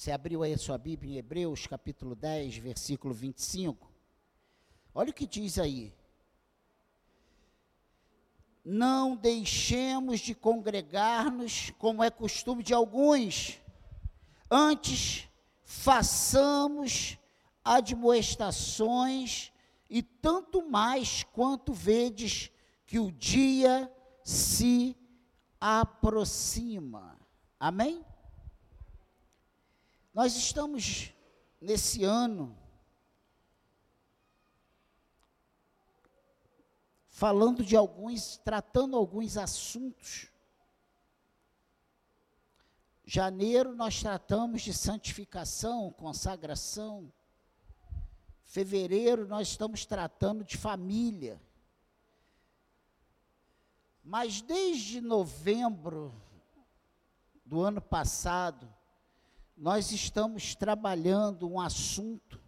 Você abriu aí a sua Bíblia em Hebreus, capítulo 10, versículo 25. Olha o que diz aí. Não deixemos de congregar-nos, como é costume de alguns, antes façamos admoestações, e tanto mais quanto vedes que o dia se aproxima. Amém? Nós estamos nesse ano falando de alguns, tratando alguns assuntos. Janeiro nós tratamos de santificação, consagração. Fevereiro nós estamos tratando de família. Mas desde novembro do ano passado, nós estamos trabalhando um assunto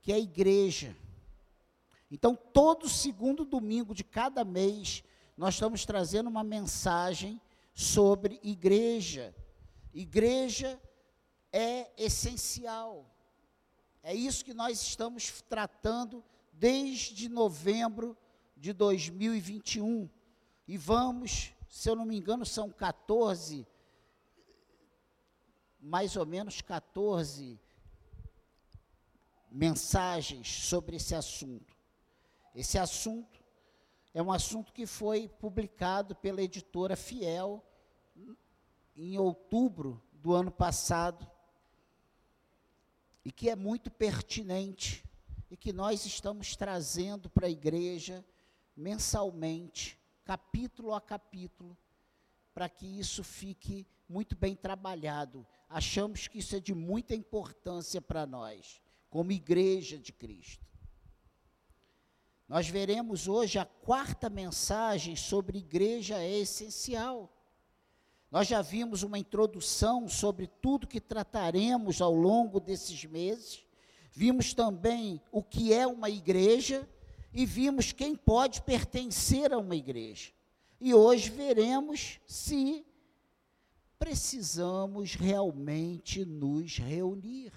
que é a igreja. Então, todo segundo domingo de cada mês, nós estamos trazendo uma mensagem sobre igreja. Igreja é essencial. É isso que nós estamos tratando desde novembro de 2021. E vamos, se eu não me engano, são 14 mais ou menos 14 mensagens sobre esse assunto. Esse assunto é um assunto que foi publicado pela editora Fiel em outubro do ano passado e que é muito pertinente e que nós estamos trazendo para a igreja mensalmente, capítulo a capítulo, para que isso fique muito bem trabalhado achamos que isso é de muita importância para nós, como igreja de Cristo. Nós veremos hoje a quarta mensagem sobre igreja é essencial. Nós já vimos uma introdução sobre tudo que trataremos ao longo desses meses. Vimos também o que é uma igreja e vimos quem pode pertencer a uma igreja. E hoje veremos se precisamos realmente nos reunir,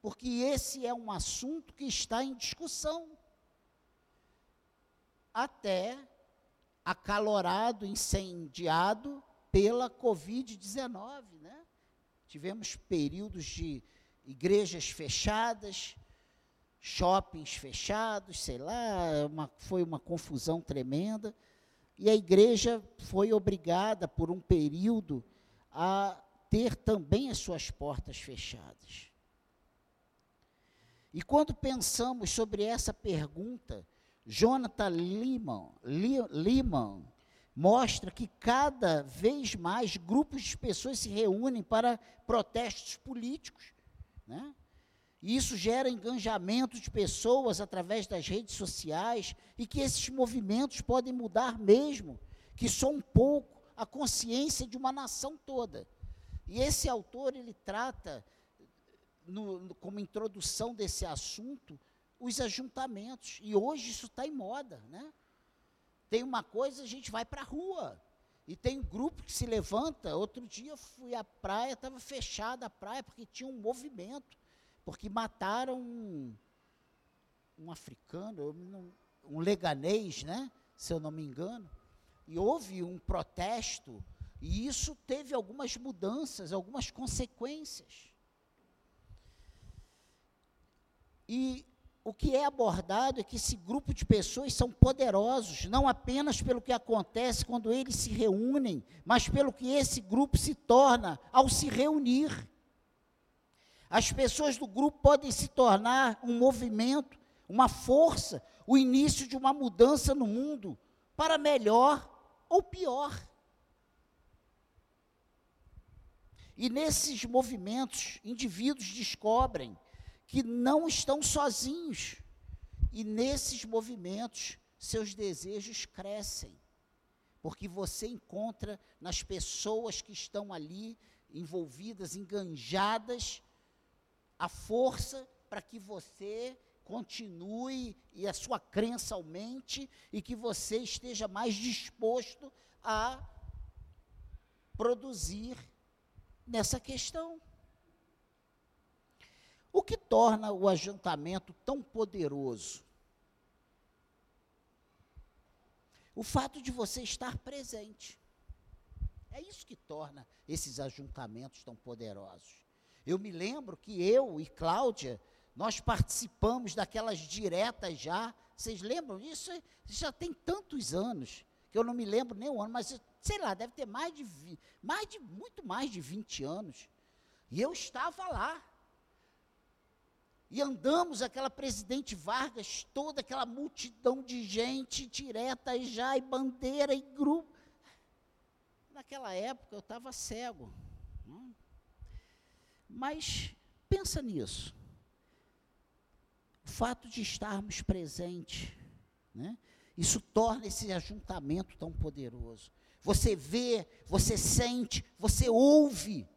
porque esse é um assunto que está em discussão. Até acalorado, incendiado pela Covid-19, né? Tivemos períodos de igrejas fechadas, shoppings fechados, sei lá, uma, foi uma confusão tremenda. E a igreja foi obrigada, por um período, a ter também as suas portas fechadas. E quando pensamos sobre essa pergunta, Jonathan Lehman, Lehman mostra que cada vez mais grupos de pessoas se reúnem para protestos políticos. Né? E isso gera engajamento de pessoas através das redes sociais e que esses movimentos podem mudar mesmo, que só um pouco a consciência de uma nação toda. E esse autor, ele trata, no, no, como introdução desse assunto, os ajuntamentos. E hoje isso está em moda, né? Tem uma coisa, a gente vai para a rua. E tem um grupo que se levanta. Outro dia fui à praia, estava fechada a praia, porque tinha um movimento. Porque mataram um, um africano, um leganês, né? Se eu não me engano e houve um protesto, e isso teve algumas mudanças, algumas consequências. E o que é abordado é que esse grupo de pessoas são poderosos, não apenas pelo que acontece quando eles se reúnem, mas pelo que esse grupo se torna ao se reunir. As pessoas do grupo podem se tornar um movimento, uma força, o início de uma mudança no mundo para melhor ou pior. E nesses movimentos, indivíduos descobrem que não estão sozinhos. E nesses movimentos, seus desejos crescem. Porque você encontra nas pessoas que estão ali envolvidas, enganjadas, a força para que você continue e a sua crença aumente e que você esteja mais disposto a produzir nessa questão. O que torna o ajuntamento tão poderoso? O fato de você estar presente. É isso que torna esses ajuntamentos tão poderosos. Eu me lembro que eu e Cláudia, nós participamos daquelas diretas já. Vocês lembram disso? Já tem tantos anos, que eu não me lembro nem o ano, mas sei lá, deve ter mais de, mais de muito mais de 20 anos. E eu estava lá. E andamos aquela presidente Vargas, toda aquela multidão de gente, direta e já, e bandeira e grupo. Naquela época eu estava cego. Hum. Mas pensa nisso. O fato de estarmos presentes, né? isso torna esse ajuntamento tão poderoso. Você vê, você sente, você ouve.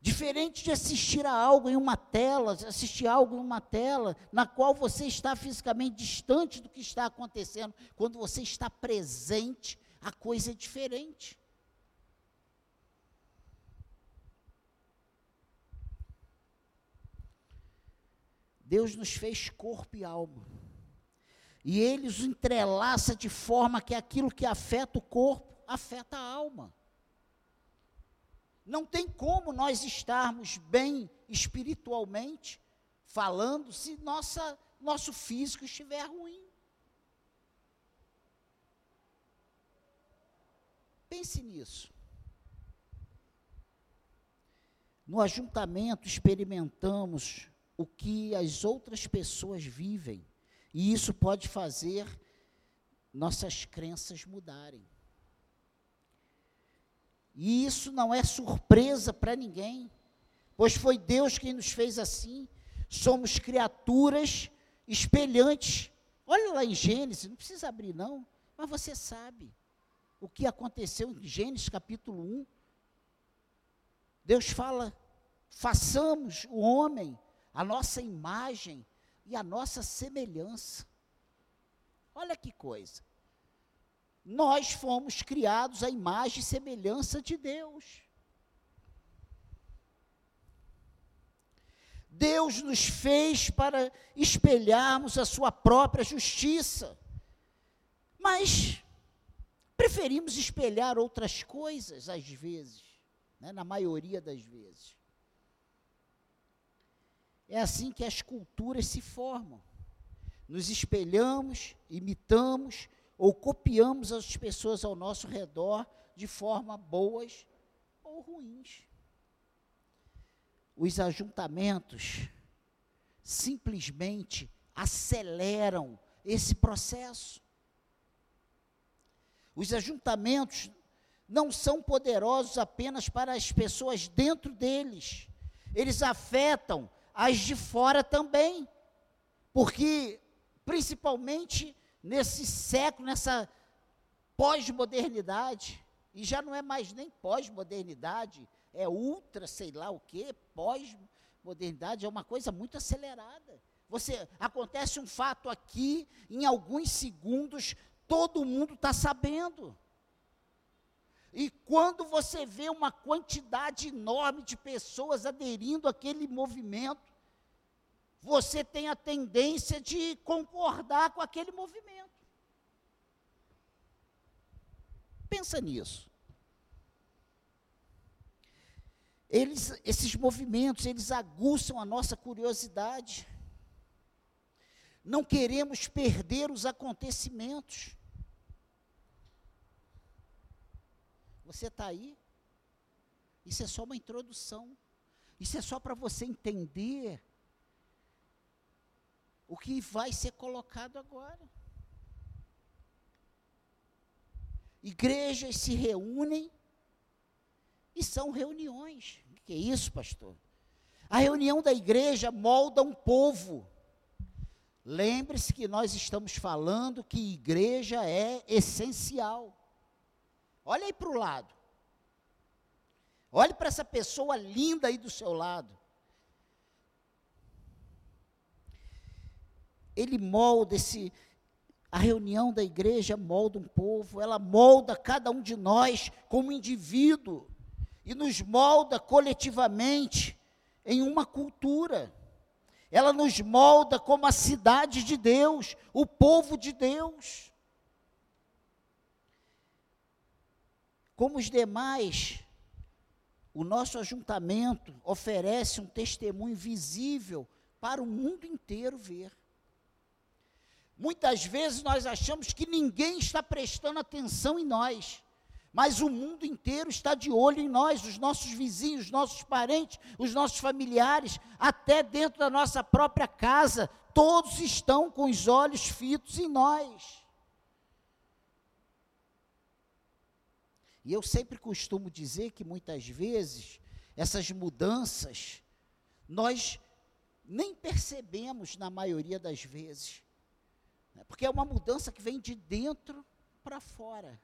Diferente de assistir a algo em uma tela, assistir algo em uma tela na qual você está fisicamente distante do que está acontecendo, quando você está presente, a coisa é diferente. Deus nos fez corpo e alma. E ele os entrelaça de forma que aquilo que afeta o corpo afeta a alma. Não tem como nós estarmos bem espiritualmente falando se nossa, nosso físico estiver ruim. Pense nisso. No ajuntamento experimentamos o que as outras pessoas vivem, e isso pode fazer nossas crenças mudarem. E isso não é surpresa para ninguém, pois foi Deus quem nos fez assim. Somos criaturas espelhantes. Olha lá em Gênesis, não precisa abrir não, mas você sabe o que aconteceu em Gênesis capítulo 1. Deus fala: façamos o homem a nossa imagem e a nossa semelhança. Olha que coisa. Nós fomos criados à imagem e semelhança de Deus. Deus nos fez para espelharmos a sua própria justiça. Mas preferimos espelhar outras coisas às vezes, né, na maioria das vezes. É assim que as culturas se formam. Nos espelhamos, imitamos, ou copiamos as pessoas ao nosso redor de forma boas ou ruins. Os ajuntamentos simplesmente aceleram esse processo. Os ajuntamentos não são poderosos apenas para as pessoas dentro deles, eles afetam as de fora também, porque principalmente nesse século, nessa pós-modernidade, e já não é mais nem pós-modernidade, é ultra, sei lá o quê, pós-modernidade, é uma coisa muito acelerada. Você acontece um fato aqui, em alguns segundos, todo mundo está sabendo. E quando você vê uma quantidade enorme de pessoas aderindo àquele movimento, você tem a tendência de concordar com aquele movimento. Pensa nisso. Eles, esses movimentos, eles aguçam a nossa curiosidade. Não queremos perder os acontecimentos. Você está aí? Isso é só uma introdução. Isso é só para você entender o que vai ser colocado agora. Igrejas se reúnem e são reuniões. O que é isso, pastor? A reunião da igreja molda um povo. Lembre-se que nós estamos falando que igreja é essencial. Olha aí para o lado. Olhe para essa pessoa linda aí do seu lado. ele molda esse a reunião da igreja molda um povo, ela molda cada um de nós como indivíduo. e nos molda coletivamente em uma cultura. Ela nos molda como a cidade de Deus, o povo de Deus. Como os demais, o nosso ajuntamento oferece um testemunho visível para o mundo inteiro ver. Muitas vezes nós achamos que ninguém está prestando atenção em nós, mas o mundo inteiro está de olho em nós, os nossos vizinhos, os nossos parentes, os nossos familiares, até dentro da nossa própria casa, todos estão com os olhos fitos em nós. E eu sempre costumo dizer que muitas vezes essas mudanças nós nem percebemos na maioria das vezes. Né? Porque é uma mudança que vem de dentro para fora.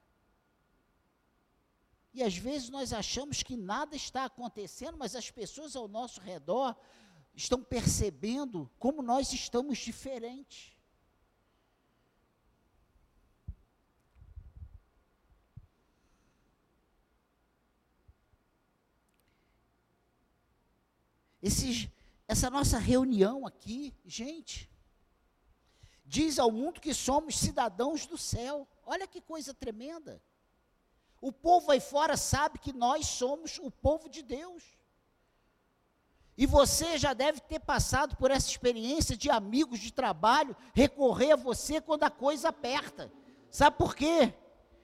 E às vezes nós achamos que nada está acontecendo, mas as pessoas ao nosso redor estão percebendo como nós estamos diferentes. Essa nossa reunião aqui, gente, diz ao mundo que somos cidadãos do céu. Olha que coisa tremenda. O povo aí fora sabe que nós somos o povo de Deus. E você já deve ter passado por essa experiência de amigos de trabalho recorrer a você quando a coisa aperta. Sabe por quê?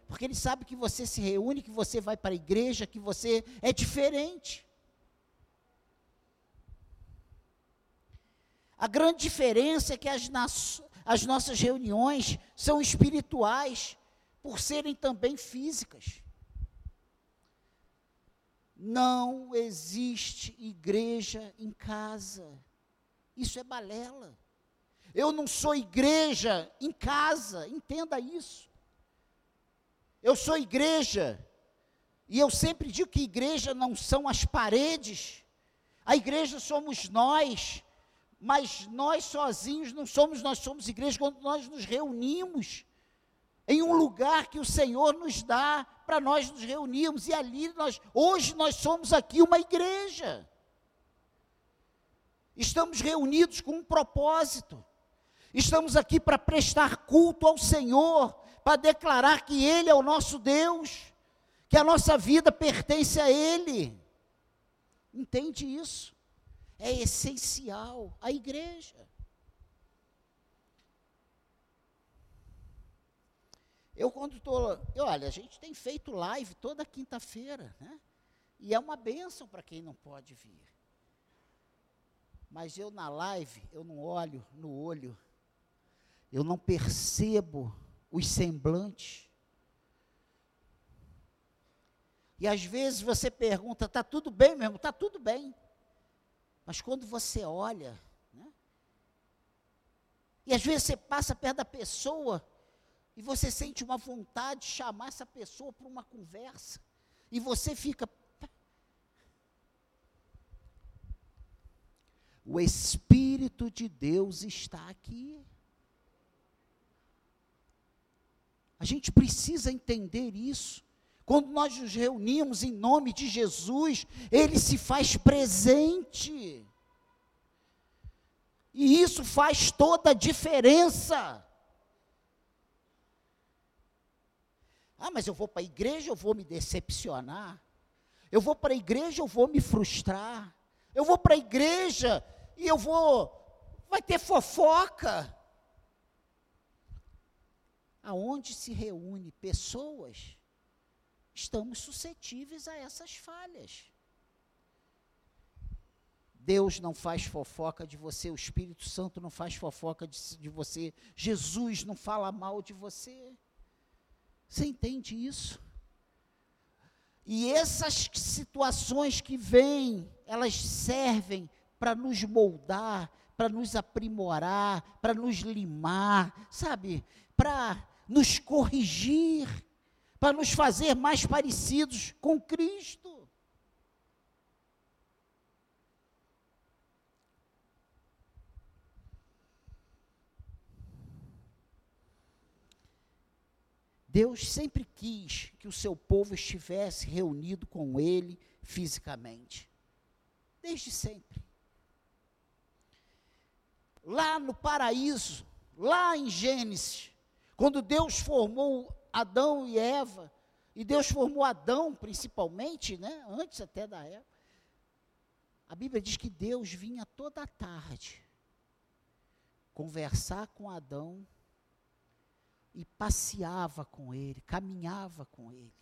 Porque ele sabe que você se reúne, que você vai para a igreja, que você é diferente. A grande diferença é que as, as nossas reuniões são espirituais, por serem também físicas. Não existe igreja em casa. Isso é balela. Eu não sou igreja em casa, entenda isso. Eu sou igreja, e eu sempre digo que igreja não são as paredes, a igreja somos nós, mas nós sozinhos não somos, nós somos igreja quando nós nos reunimos em um lugar que o Senhor nos dá para nós nos reunirmos e ali nós hoje nós somos aqui uma igreja. Estamos reunidos com um propósito. Estamos aqui para prestar culto ao Senhor, para declarar que ele é o nosso Deus, que a nossa vida pertence a ele. Entende isso? É essencial à igreja. Eu quando estou, olha, a gente tem feito live toda quinta-feira, né? E é uma bênção para quem não pode vir. Mas eu na live, eu não olho no olho, eu não percebo os semblantes. E às vezes você pergunta, está tudo bem mesmo? Está tudo bem. Mas quando você olha, né, e às vezes você passa perto da pessoa, e você sente uma vontade de chamar essa pessoa para uma conversa, e você fica. O Espírito de Deus está aqui. A gente precisa entender isso. Quando nós nos reunimos em nome de Jesus, Ele se faz presente. E isso faz toda a diferença. Ah, mas eu vou para a igreja, eu vou me decepcionar. Eu vou para a igreja, eu vou me frustrar. Eu vou para a igreja e eu vou. Vai ter fofoca. Aonde se reúne pessoas estamos suscetíveis a essas falhas. Deus não faz fofoca de você, o Espírito Santo não faz fofoca de, de, você, Jesus não fala mal de você. Você entende isso? E essas situações que vêm, elas servem para nos moldar, para nos aprimorar, para nos limar, sabe? Para nos corrigir para nos fazer mais parecidos com Cristo. Deus sempre quis que o seu povo estivesse reunido com Ele, fisicamente. Desde sempre. Lá no paraíso, lá em Gênesis, quando Deus formou Adão e Eva, e Deus formou Adão principalmente, né, antes até da Eva, a Bíblia diz que Deus vinha toda tarde conversar com Adão e passeava com ele, caminhava com ele.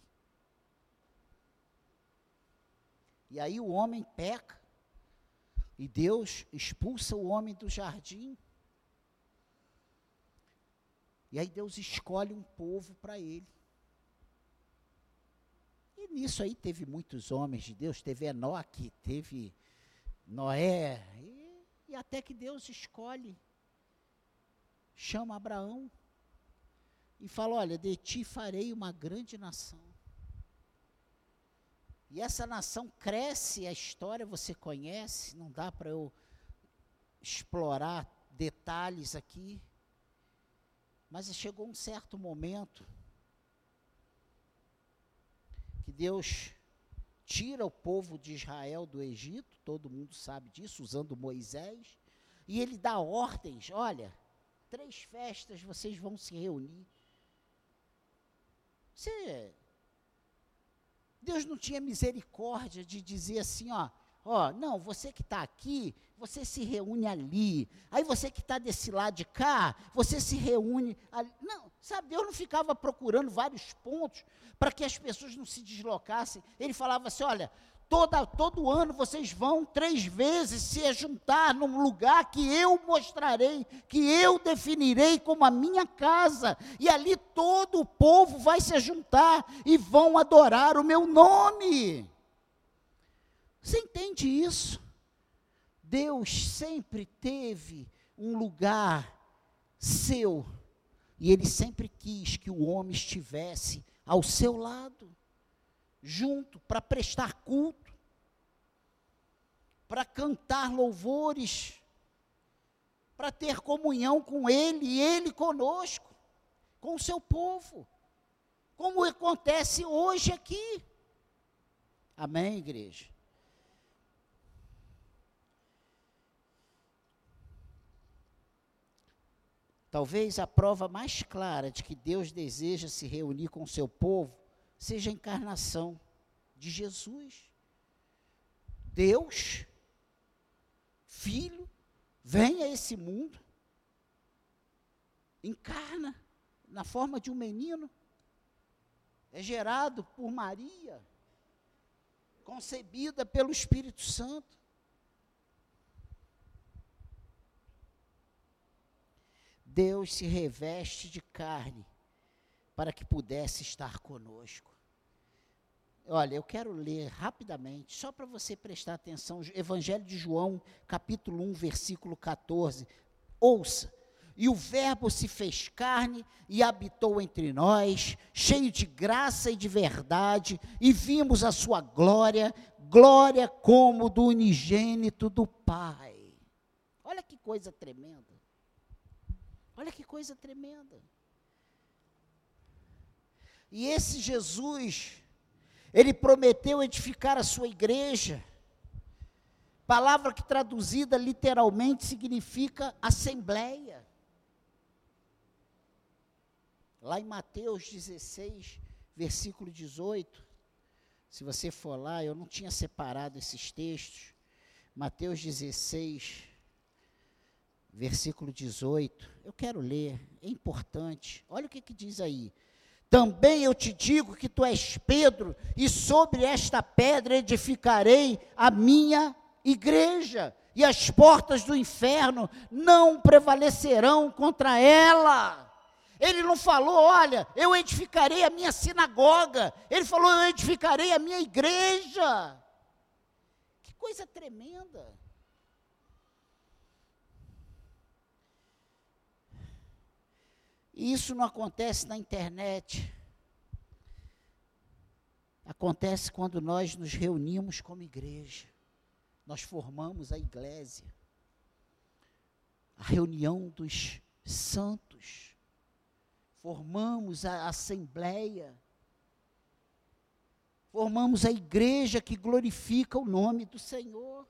E aí o homem peca, e Deus expulsa o homem do jardim. E aí Deus escolhe um povo para ele. E nisso aí teve muitos homens de Deus, teve Enoque, teve Noé, e, e até que Deus escolhe, chama Abraão e fala: Olha, de ti farei uma grande nação. E essa nação cresce, a história você conhece, não dá para eu explorar detalhes aqui. Mas chegou um certo momento que Deus tira o povo de Israel do Egito, todo mundo sabe disso, usando Moisés, e ele dá ordens: olha, três festas vocês vão se reunir. Você Deus não tinha misericórdia de dizer assim, ó, ó, não, você que está aqui, você se reúne ali. Aí você que está desse lado de cá, você se reúne ali. Não, sabe, Deus não ficava procurando vários pontos para que as pessoas não se deslocassem. Ele falava assim: olha, Toda, todo ano vocês vão três vezes se juntar num lugar que eu mostrarei, que eu definirei como a minha casa, e ali todo o povo vai se juntar e vão adorar o meu nome. Você entende isso? Deus sempre teve um lugar seu, e Ele sempre quis que o homem estivesse ao seu lado junto para prestar culto, para cantar louvores, para ter comunhão com Ele e Ele conosco, com o seu povo, como acontece hoje aqui. Amém, igreja? Talvez a prova mais clara de que Deus deseja se reunir com o seu povo seja a encarnação de Jesus. Deus, Filho, vem a esse mundo, encarna na forma de um menino, é gerado por Maria, concebida pelo Espírito Santo. Deus se reveste de carne para que pudesse estar conosco. Olha, eu quero ler rapidamente, só para você prestar atenção, Evangelho de João, capítulo 1, versículo 14. Ouça. E o Verbo se fez carne e habitou entre nós, cheio de graça e de verdade, e vimos a sua glória, glória como do unigênito do Pai. Olha que coisa tremenda. Olha que coisa tremenda. E esse Jesus, ele prometeu edificar a sua igreja. Palavra que traduzida literalmente significa assembleia. Lá em Mateus 16, versículo 18, se você for lá, eu não tinha separado esses textos. Mateus 16, versículo 18. Eu quero ler, é importante. Olha o que, que diz aí. Também eu te digo que tu és Pedro, e sobre esta pedra edificarei a minha igreja, e as portas do inferno não prevalecerão contra ela. Ele não falou, olha, eu edificarei a minha sinagoga. Ele falou, eu edificarei a minha igreja. Que coisa tremenda. Isso não acontece na internet. Acontece quando nós nos reunimos como igreja. Nós formamos a igreja. A reunião dos santos. Formamos a assembleia. formamos a igreja que glorifica o nome do Senhor.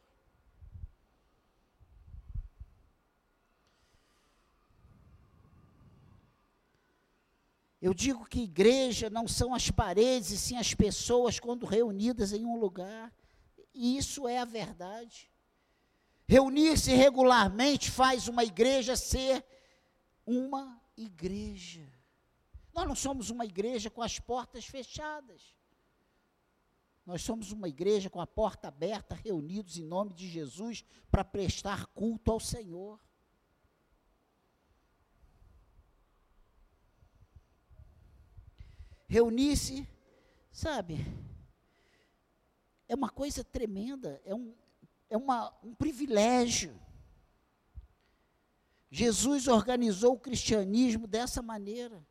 Eu digo que igreja não são as paredes, e sim as pessoas quando reunidas em um lugar. E isso é a verdade. Reunir-se regularmente faz uma igreja ser uma igreja. Nós não somos uma igreja com as portas fechadas. Nós somos uma igreja com a porta aberta, reunidos em nome de Jesus para prestar culto ao Senhor. Reunir-se, sabe, é uma coisa tremenda, é um, é uma, um privilégio. Jesus organizou o cristianismo dessa maneira.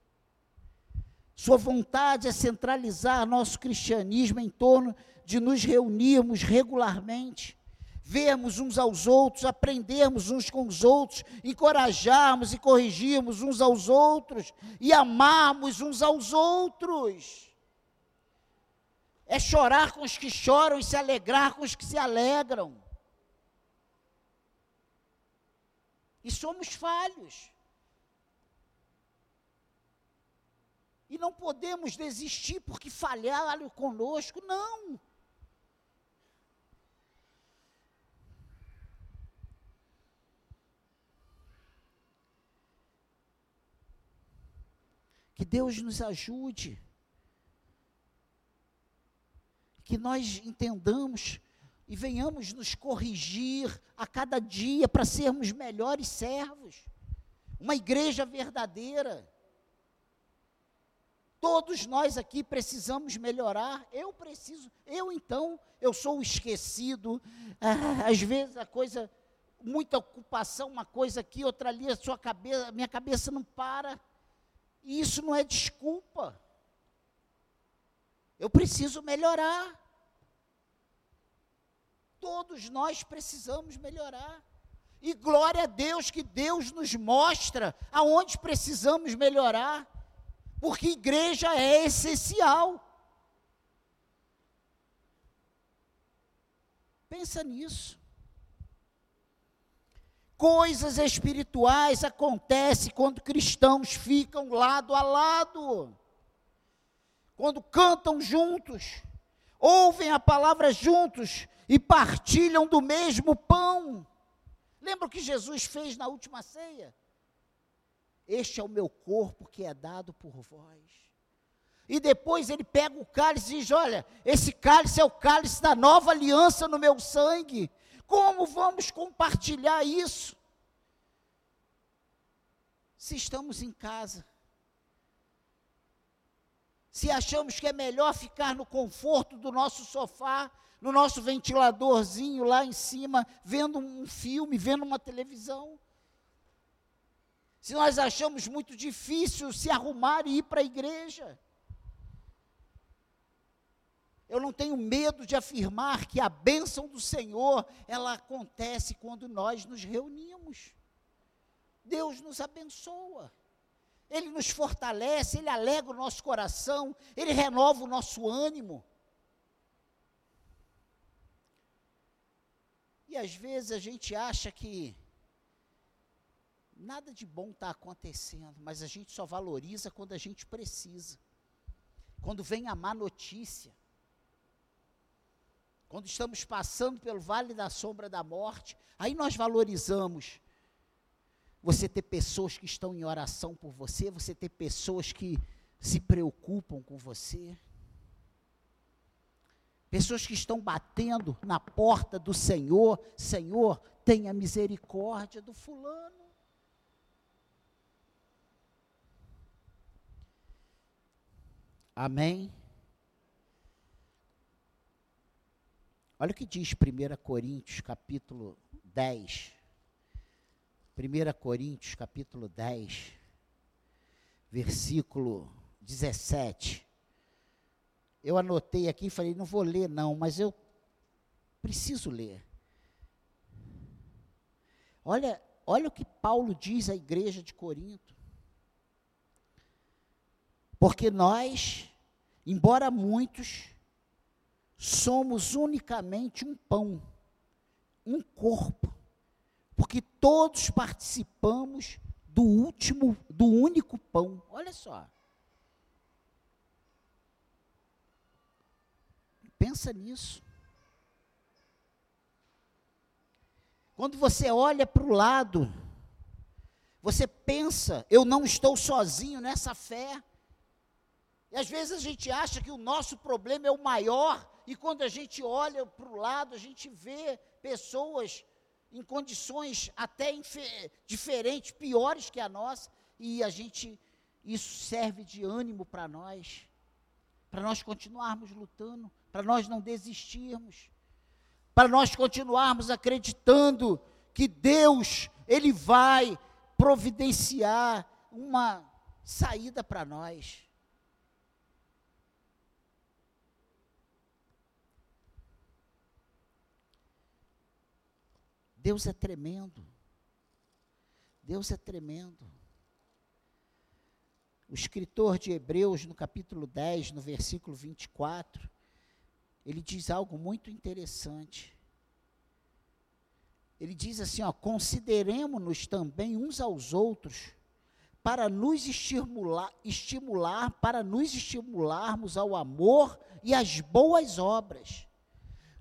Sua vontade é centralizar nosso cristianismo em torno de nos reunirmos regularmente, vermos uns aos outros, aprendermos uns com os outros, encorajarmos e corrigirmos uns aos outros e amarmos uns aos outros. É chorar com os que choram e se alegrar com os que se alegram. E somos falhos. E não podemos desistir porque falharam conosco, não. Que Deus nos ajude. Que nós entendamos e venhamos nos corrigir a cada dia para sermos melhores servos. Uma igreja verdadeira. Todos nós aqui precisamos melhorar. Eu preciso, eu então, eu sou esquecido. Ah, às vezes a coisa, muita ocupação, uma coisa aqui, outra ali, a sua cabeça, minha cabeça não para. E isso não é desculpa. Eu preciso melhorar. Todos nós precisamos melhorar. E glória a Deus que Deus nos mostra aonde precisamos melhorar porque igreja é essencial. Pensa nisso. Coisas espirituais acontecem quando cristãos ficam lado a lado, quando cantam juntos, ouvem a palavra juntos e partilham do mesmo pão. Lembra o que Jesus fez na última ceia? Este é o meu corpo que é dado por vós. E depois ele pega o cálice e diz: Olha, esse cálice é o cálice da nova aliança no meu sangue. Como vamos compartilhar isso? Se estamos em casa, se achamos que é melhor ficar no conforto do nosso sofá, no nosso ventiladorzinho lá em cima, vendo um filme, vendo uma televisão, se nós achamos muito difícil se arrumar e ir para a igreja. Eu não tenho medo de afirmar que a bênção do Senhor, ela acontece quando nós nos reunimos. Deus nos abençoa. Ele nos fortalece, ele alegra o nosso coração, ele renova o nosso ânimo. E às vezes a gente acha que nada de bom está acontecendo, mas a gente só valoriza quando a gente precisa. Quando vem a má notícia. Quando estamos passando pelo vale da sombra da morte, aí nós valorizamos. Você ter pessoas que estão em oração por você, você ter pessoas que se preocupam com você. Pessoas que estão batendo na porta do Senhor, Senhor, tenha misericórdia do fulano. Amém? Olha o que diz 1 Coríntios, capítulo 10. 1 Coríntios, capítulo 10, versículo 17. Eu anotei aqui e falei, não vou ler não, mas eu preciso ler. Olha, olha o que Paulo diz à igreja de Corinto. Porque nós, embora muitos, somos unicamente um pão, um corpo, porque todos participamos do último, do único pão. Olha só. Pensa nisso. Quando você olha para o lado, você pensa, eu não estou sozinho nessa fé. E às vezes a gente acha que o nosso problema é o maior, e quando a gente olha para o lado, a gente vê pessoas em condições até diferentes, piores que a nossa, e a gente, isso serve de ânimo para nós, para nós continuarmos lutando, para nós não desistirmos, para nós continuarmos acreditando que Deus, Ele vai providenciar uma saída para nós. Deus é tremendo. Deus é tremendo. O escritor de Hebreus, no capítulo 10, no versículo 24, ele diz algo muito interessante. Ele diz assim, consideremos-nos também uns aos outros para nos estimular, estimular, para nos estimularmos ao amor e às boas obras.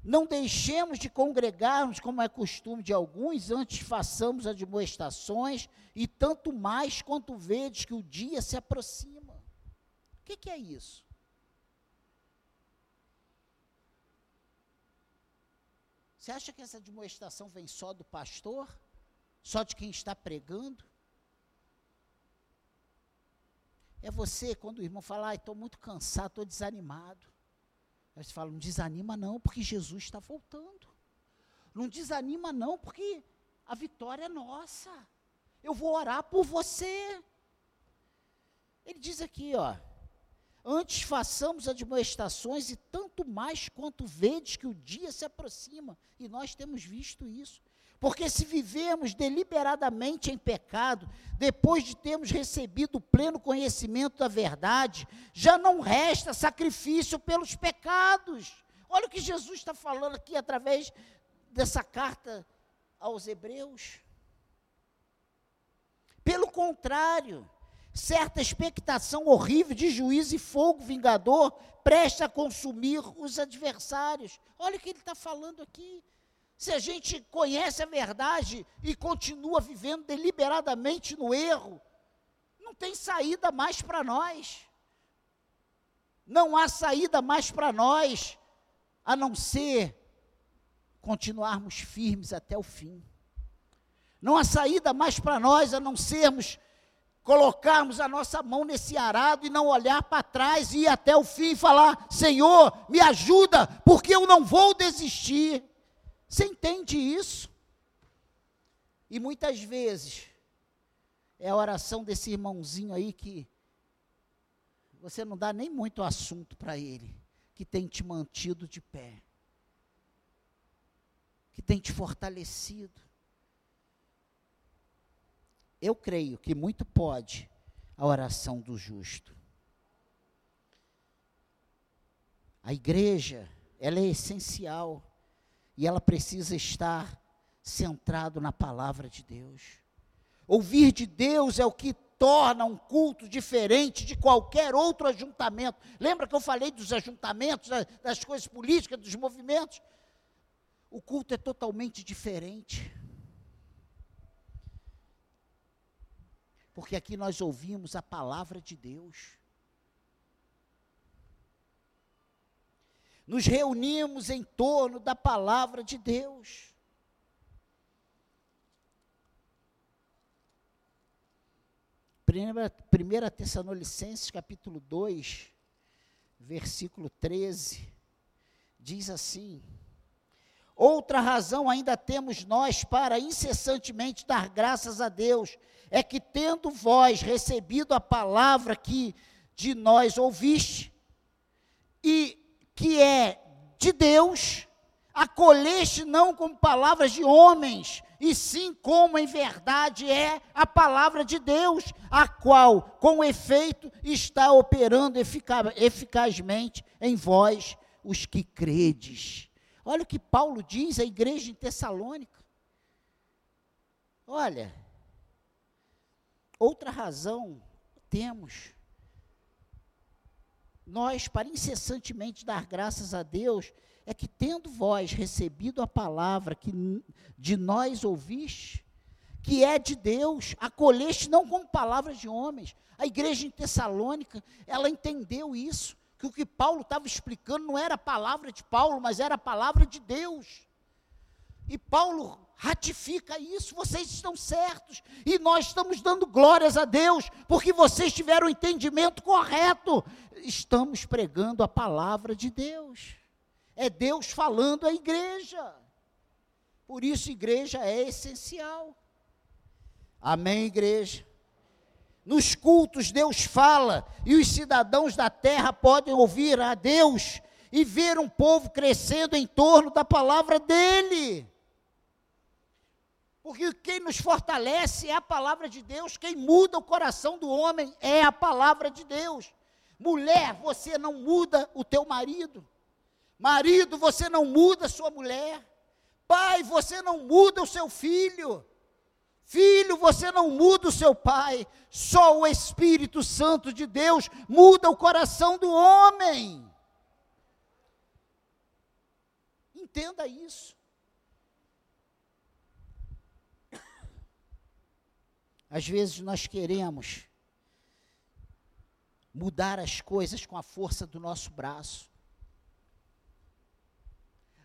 Não deixemos de congregarmos como é costume de alguns, antes façamos admoestações, e tanto mais quanto vedes que o dia se aproxima. O que, que é isso? Você acha que essa demonstração vem só do pastor? Só de quem está pregando? É você, quando o irmão fala, estou muito cansado, estou desanimado. Aí você fala, não desanima não, porque Jesus está voltando. Não desanima não, porque a vitória é nossa. Eu vou orar por você. Ele diz aqui, ó, Antes façamos admoestações, e tanto mais quanto vedes que o dia se aproxima. E nós temos visto isso. Porque se vivemos deliberadamente em pecado, depois de termos recebido o pleno conhecimento da verdade, já não resta sacrifício pelos pecados. Olha o que Jesus está falando aqui através dessa carta aos Hebreus. Pelo contrário, certa expectação horrível de juízo e fogo vingador presta a consumir os adversários. Olha o que ele está falando aqui. Se a gente conhece a verdade e continua vivendo deliberadamente no erro, não tem saída mais para nós. Não há saída mais para nós a não ser continuarmos firmes até o fim. Não há saída mais para nós a não sermos colocarmos a nossa mão nesse arado e não olhar para trás e ir até o fim e falar: Senhor, me ajuda, porque eu não vou desistir. Você entende isso? E muitas vezes é a oração desse irmãozinho aí que você não dá nem muito assunto para ele, que tem te mantido de pé, que tem te fortalecido. Eu creio que muito pode a oração do justo. A igreja, ela é essencial e ela precisa estar centrado na palavra de Deus. Ouvir de Deus é o que torna um culto diferente de qualquer outro ajuntamento. Lembra que eu falei dos ajuntamentos, das coisas políticas, dos movimentos? O culto é totalmente diferente. porque aqui nós ouvimos a palavra de Deus. Nos reunimos em torno da palavra de Deus. Primeira, primeira Tessalonicenses capítulo 2, versículo 13, diz assim: Outra razão ainda temos nós para incessantemente dar graças a Deus, é que tendo vós recebido a palavra que de nós ouviste, e que é de Deus, acolheste não como palavras de homens, e sim como em verdade é a palavra de Deus, a qual, com efeito, está operando efica eficazmente em vós, os que credes. Olha o que Paulo diz à igreja em Tessalônica. Olha, outra razão temos. Nós, para incessantemente dar graças a Deus, é que tendo vós recebido a palavra que de nós ouviste, que é de Deus, acolheste não como palavras de homens. A igreja em Tessalônica, ela entendeu isso, que o que Paulo estava explicando não era a palavra de Paulo, mas era a palavra de Deus. E Paulo ratifica isso, vocês estão certos, e nós estamos dando glórias a Deus, porque vocês tiveram o entendimento correto. Estamos pregando a palavra de Deus. É Deus falando à igreja. Por isso, igreja é essencial. Amém, igreja? Nos cultos, Deus fala e os cidadãos da terra podem ouvir a Deus e ver um povo crescendo em torno da palavra dele. Porque quem nos fortalece é a palavra de Deus, quem muda o coração do homem é a palavra de Deus. Mulher, você não muda o teu marido. Marido, você não muda a sua mulher. Pai, você não muda o seu filho. Filho, você não muda o seu pai, só o Espírito Santo de Deus muda o coração do homem. Entenda isso. Às vezes nós queremos mudar as coisas com a força do nosso braço.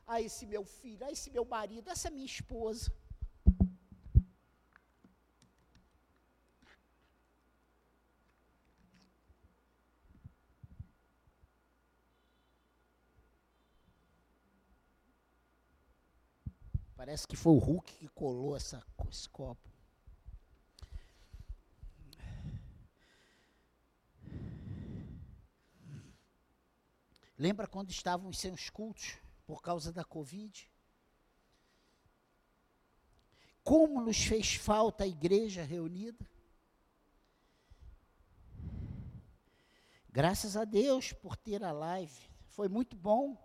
Ah, esse meu filho, ah, esse meu marido, essa minha esposa. Parece que foi o Hulk que colou essa, esse copo. Lembra quando estavam sem os cultos por causa da Covid? Como nos fez falta a igreja reunida? Graças a Deus por ter a live. Foi muito bom.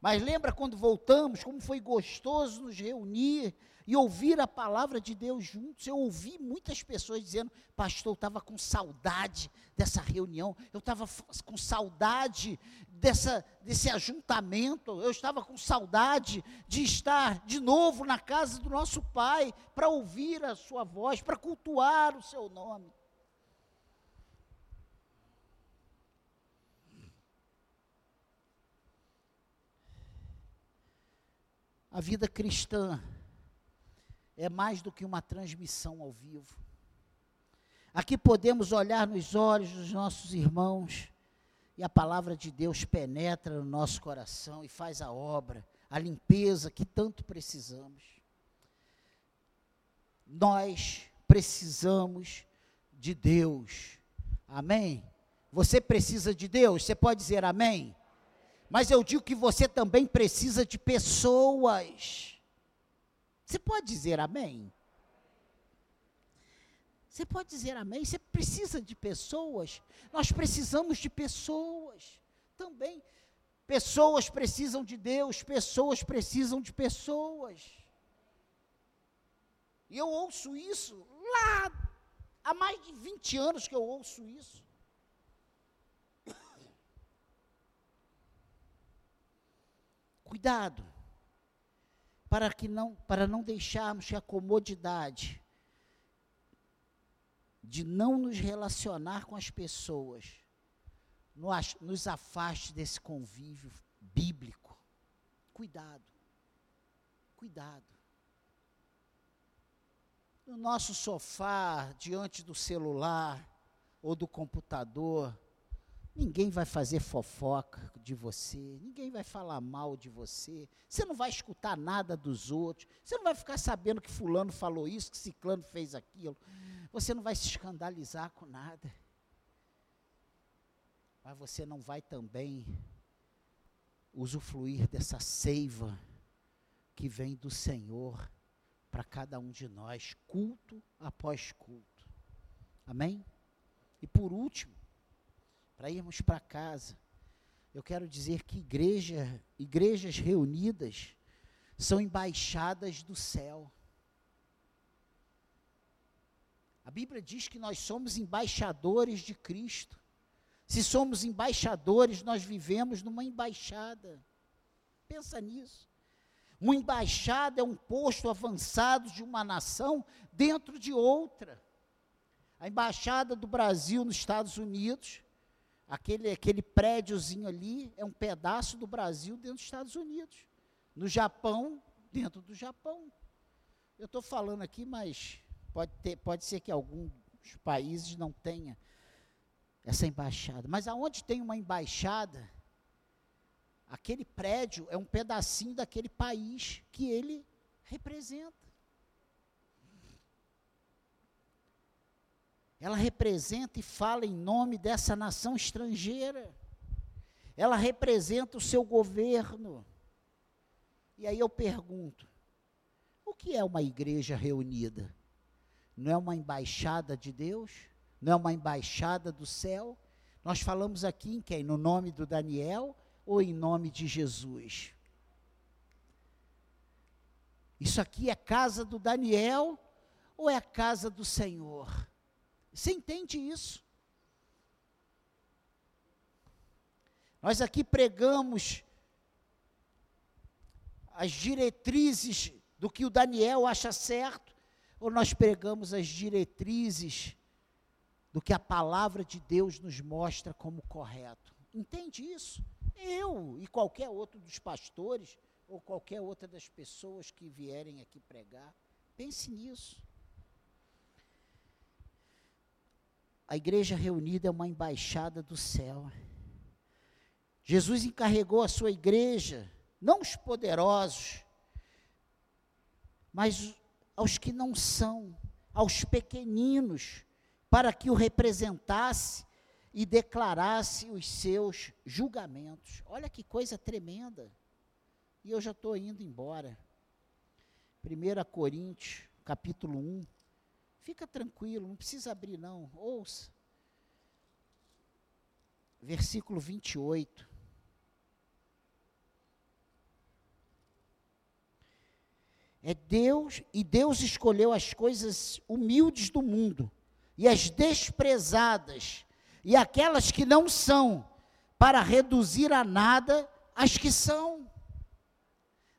Mas lembra quando voltamos, como foi gostoso nos reunir e ouvir a palavra de Deus juntos? Eu ouvi muitas pessoas dizendo, pastor, eu estava com saudade dessa reunião, eu estava com saudade dessa, desse ajuntamento, eu estava com saudade de estar de novo na casa do nosso Pai, para ouvir a sua voz, para cultuar o seu nome. A vida cristã é mais do que uma transmissão ao vivo. Aqui podemos olhar nos olhos dos nossos irmãos e a palavra de Deus penetra no nosso coração e faz a obra, a limpeza que tanto precisamos. Nós precisamos de Deus. Amém? Você precisa de Deus? Você pode dizer amém? Mas eu digo que você também precisa de pessoas. Você pode dizer amém? Você pode dizer amém? Você precisa de pessoas? Nós precisamos de pessoas também. Pessoas precisam de Deus, pessoas precisam de pessoas. E eu ouço isso lá, há mais de 20 anos que eu ouço isso. Cuidado, para que não, para não deixarmos que a comodidade de não nos relacionar com as pessoas nos, afaste desse convívio bíblico. Cuidado, cuidado. No nosso sofá, diante do celular ou do computador, Ninguém vai fazer fofoca de você, ninguém vai falar mal de você, você não vai escutar nada dos outros, você não vai ficar sabendo que Fulano falou isso, que Ciclano fez aquilo, você não vai se escandalizar com nada. Mas você não vai também usufruir dessa seiva que vem do Senhor para cada um de nós, culto após culto. Amém? E por último, para irmos para casa. Eu quero dizer que igreja, igrejas reunidas são embaixadas do céu. A Bíblia diz que nós somos embaixadores de Cristo. Se somos embaixadores, nós vivemos numa embaixada. Pensa nisso. Uma embaixada é um posto avançado de uma nação dentro de outra. A embaixada do Brasil nos Estados Unidos, aquele, aquele prédiozinho ali, é um pedaço do Brasil dentro dos Estados Unidos. No Japão, dentro do Japão. Eu estou falando aqui, mas pode, ter, pode ser que alguns países não tenha essa embaixada. Mas aonde tem uma embaixada, aquele prédio é um pedacinho daquele país que ele representa. Ela representa e fala em nome dessa nação estrangeira. Ela representa o seu governo. E aí eu pergunto: o que é uma igreja reunida? Não é uma embaixada de Deus? Não é uma embaixada do céu? Nós falamos aqui em quem? No nome do Daniel ou em nome de Jesus? Isso aqui é casa do Daniel ou é a casa do Senhor? Você entende isso? Nós aqui pregamos as diretrizes do que o Daniel acha certo, ou nós pregamos as diretrizes do que a palavra de Deus nos mostra como correto? Entende isso? Eu e qualquer outro dos pastores, ou qualquer outra das pessoas que vierem aqui pregar, pense nisso. A igreja reunida é uma embaixada do céu. Jesus encarregou a sua igreja, não os poderosos, mas aos que não são, aos pequeninos, para que o representasse e declarasse os seus julgamentos. Olha que coisa tremenda. E eu já estou indo embora. 1 Coríntios, capítulo 1. Fica tranquilo, não precisa abrir, não. Ouça. Versículo 28. É Deus, e Deus escolheu as coisas humildes do mundo, e as desprezadas, e aquelas que não são, para reduzir a nada as que são.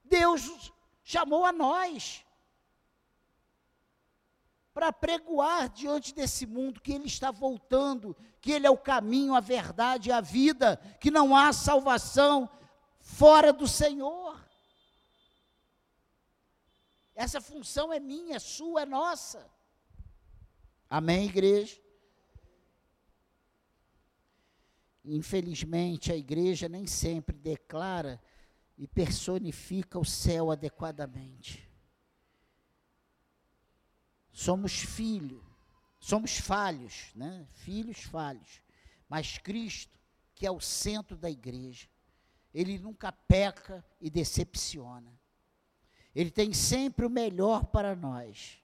Deus chamou a nós para pregoar diante desse mundo que ele está voltando, que ele é o caminho, a verdade a vida, que não há salvação fora do Senhor. Essa função é minha, é sua, é nossa. Amém, igreja? Infelizmente, a igreja nem sempre declara e personifica o céu adequadamente. Somos filhos, somos falhos, né? Filhos falhos. Mas Cristo, que é o centro da igreja, ele nunca peca e decepciona. Ele tem sempre o melhor para nós.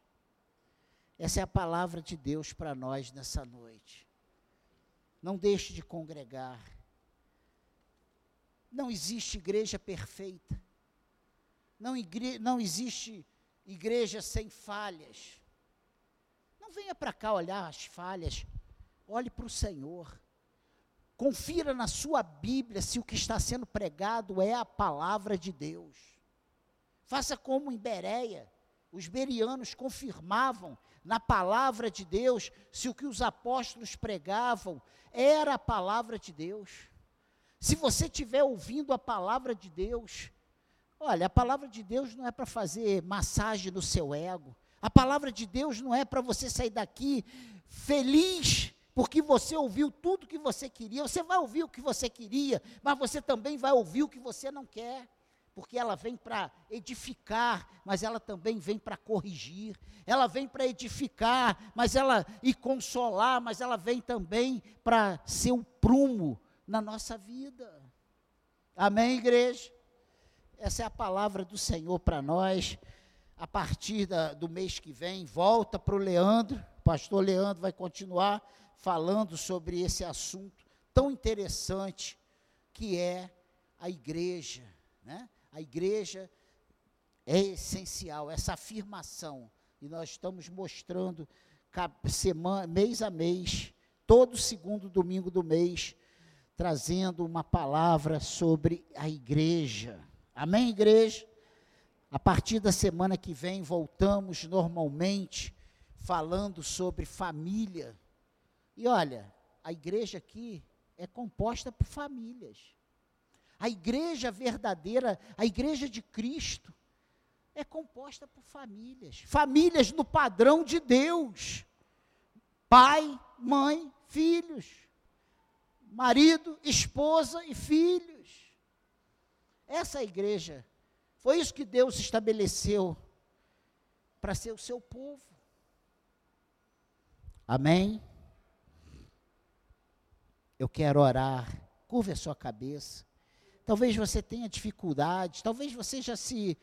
Essa é a palavra de Deus para nós nessa noite. Não deixe de congregar. Não existe igreja perfeita. Não, igre não existe igreja sem falhas. Não venha para cá olhar as falhas. Olhe para o Senhor. Confira na sua Bíblia se o que está sendo pregado é a palavra de Deus. Faça como em Bereia. Os berianos confirmavam na palavra de Deus se o que os apóstolos pregavam era a palavra de Deus. Se você estiver ouvindo a palavra de Deus, olha, a palavra de Deus não é para fazer massagem no seu ego. A palavra de Deus não é para você sair daqui feliz porque você ouviu tudo que você queria. Você vai ouvir o que você queria, mas você também vai ouvir o que você não quer porque ela vem para edificar, mas ela também vem para corrigir. Ela vem para edificar, mas ela e consolar, mas ela vem também para ser um prumo na nossa vida. Amém, igreja? Essa é a palavra do Senhor para nós. A partir da, do mês que vem, volta para o Leandro. O pastor Leandro vai continuar falando sobre esse assunto tão interessante que é a igreja, né? A igreja é essencial, essa afirmação, e nós estamos mostrando semana, mês a mês, todo segundo domingo do mês, trazendo uma palavra sobre a igreja. Amém, igreja? A partir da semana que vem, voltamos normalmente falando sobre família. E olha, a igreja aqui é composta por famílias. A igreja verdadeira, a igreja de Cristo, é composta por famílias. Famílias no padrão de Deus: pai, mãe, filhos, marido, esposa e filhos. Essa é igreja. Foi isso que Deus estabeleceu para ser o seu povo. Amém? Eu quero orar. Curva a sua cabeça. Talvez você tenha dificuldades, talvez você já se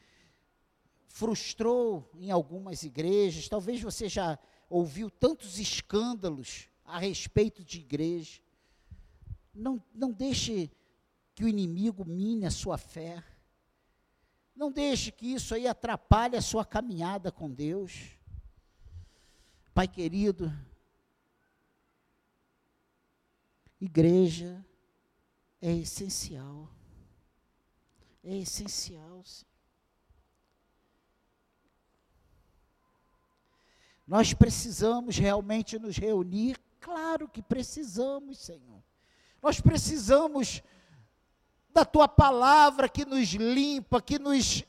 frustrou em algumas igrejas, talvez você já ouviu tantos escândalos a respeito de igreja. Não, não deixe que o inimigo mine a sua fé. Não deixe que isso aí atrapalhe a sua caminhada com Deus. Pai querido, igreja é essencial. É essencial. Senhor. Nós precisamos realmente nos reunir? Claro que precisamos, Senhor. Nós precisamos da tua palavra que nos limpa, que nos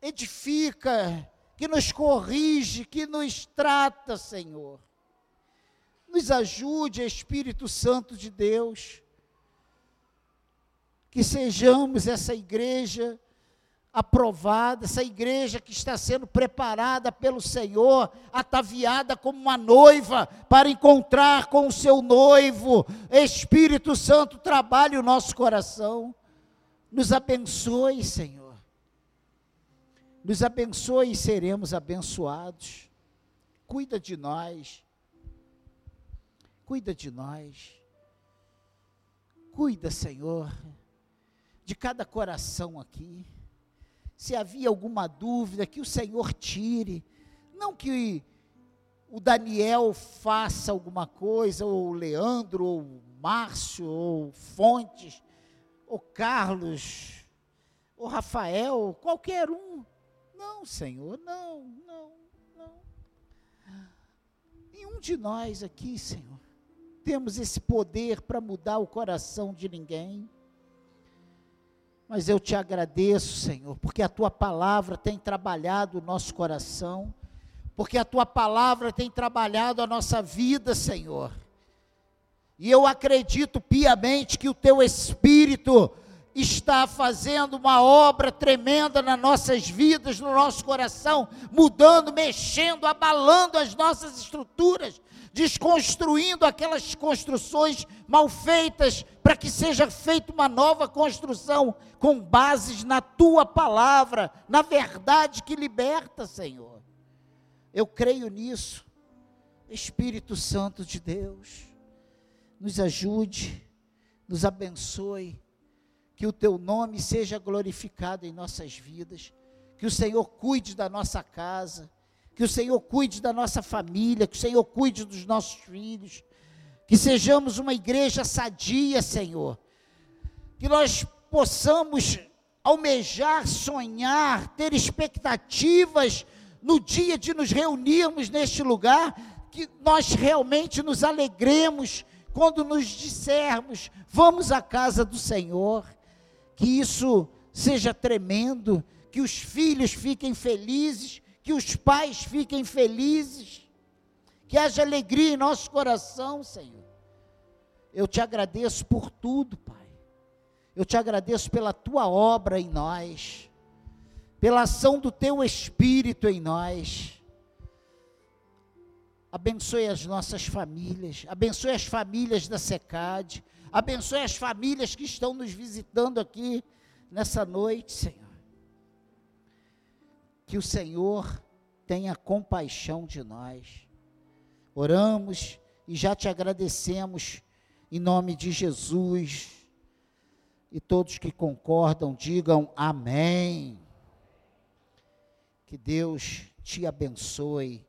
edifica, que nos corrige, que nos trata, Senhor. Nos ajude, Espírito Santo de Deus, que sejamos essa igreja aprovada, essa igreja que está sendo preparada pelo Senhor, ataviada como uma noiva para encontrar com o seu noivo. Espírito Santo, trabalhe o nosso coração. Nos abençoe, Senhor. Nos abençoe e seremos abençoados. Cuida de nós. Cuida de nós. Cuida, Senhor, de cada coração aqui se havia alguma dúvida, que o Senhor tire. Não que o Daniel faça alguma coisa, ou o Leandro, ou o Márcio, ou Fontes, ou Carlos, ou Rafael, qualquer um. Não, Senhor, não, não, não. Nenhum de nós aqui, Senhor, temos esse poder para mudar o coração de ninguém. Mas eu te agradeço, Senhor, porque a tua palavra tem trabalhado o nosso coração, porque a tua palavra tem trabalhado a nossa vida, Senhor. E eu acredito piamente que o teu Espírito está fazendo uma obra tremenda nas nossas vidas, no nosso coração, mudando, mexendo, abalando as nossas estruturas, desconstruindo aquelas construções mal feitas, para que seja feita uma nova construção com bases na tua palavra, na verdade que liberta, Senhor. Eu creio nisso. Espírito Santo de Deus, nos ajude, nos abençoe, que o teu nome seja glorificado em nossas vidas, que o Senhor cuide da nossa casa, que o Senhor cuide da nossa família, que o Senhor cuide dos nossos filhos, que sejamos uma igreja sadia, Senhor, que nós possamos almejar, sonhar, ter expectativas no dia de nos reunirmos neste lugar, que nós realmente nos alegremos quando nos dissermos, vamos à casa do Senhor, que isso seja tremendo, que os filhos fiquem felizes, que os pais fiquem felizes, que haja alegria em nosso coração, Senhor. Eu te agradeço por tudo, Pai. Eu te agradeço pela tua obra em nós, pela ação do teu Espírito em nós. Abençoe as nossas famílias, abençoe as famílias da SECAD, abençoe as famílias que estão nos visitando aqui nessa noite, Senhor que o Senhor tenha compaixão de nós. Oramos e já te agradecemos em nome de Jesus. E todos que concordam, digam amém. Que Deus te abençoe